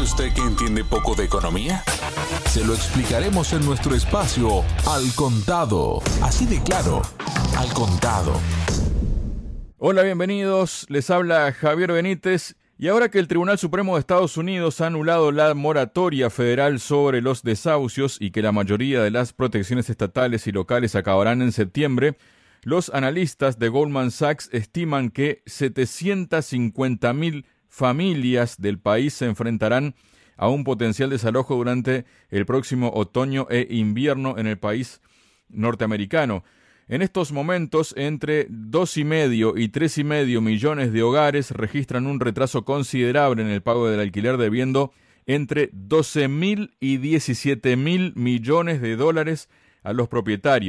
usted que entiende poco de economía? Se lo explicaremos en nuestro espacio Al Contado. Así de claro, Al Contado. Hola, bienvenidos. Les habla Javier Benítez. Y ahora que el Tribunal Supremo de Estados Unidos ha anulado la moratoria federal sobre los desahucios y que la mayoría de las protecciones estatales y locales acabarán en septiembre, los analistas de Goldman Sachs estiman que 750.000 familias del país se enfrentarán a un potencial desalojo durante el próximo otoño e invierno en el país norteamericano. En estos momentos, entre dos y medio y tres y medio millones de hogares registran un retraso considerable en el pago del alquiler, debiendo entre 12 mil y 17 mil millones de dólares a los propietarios.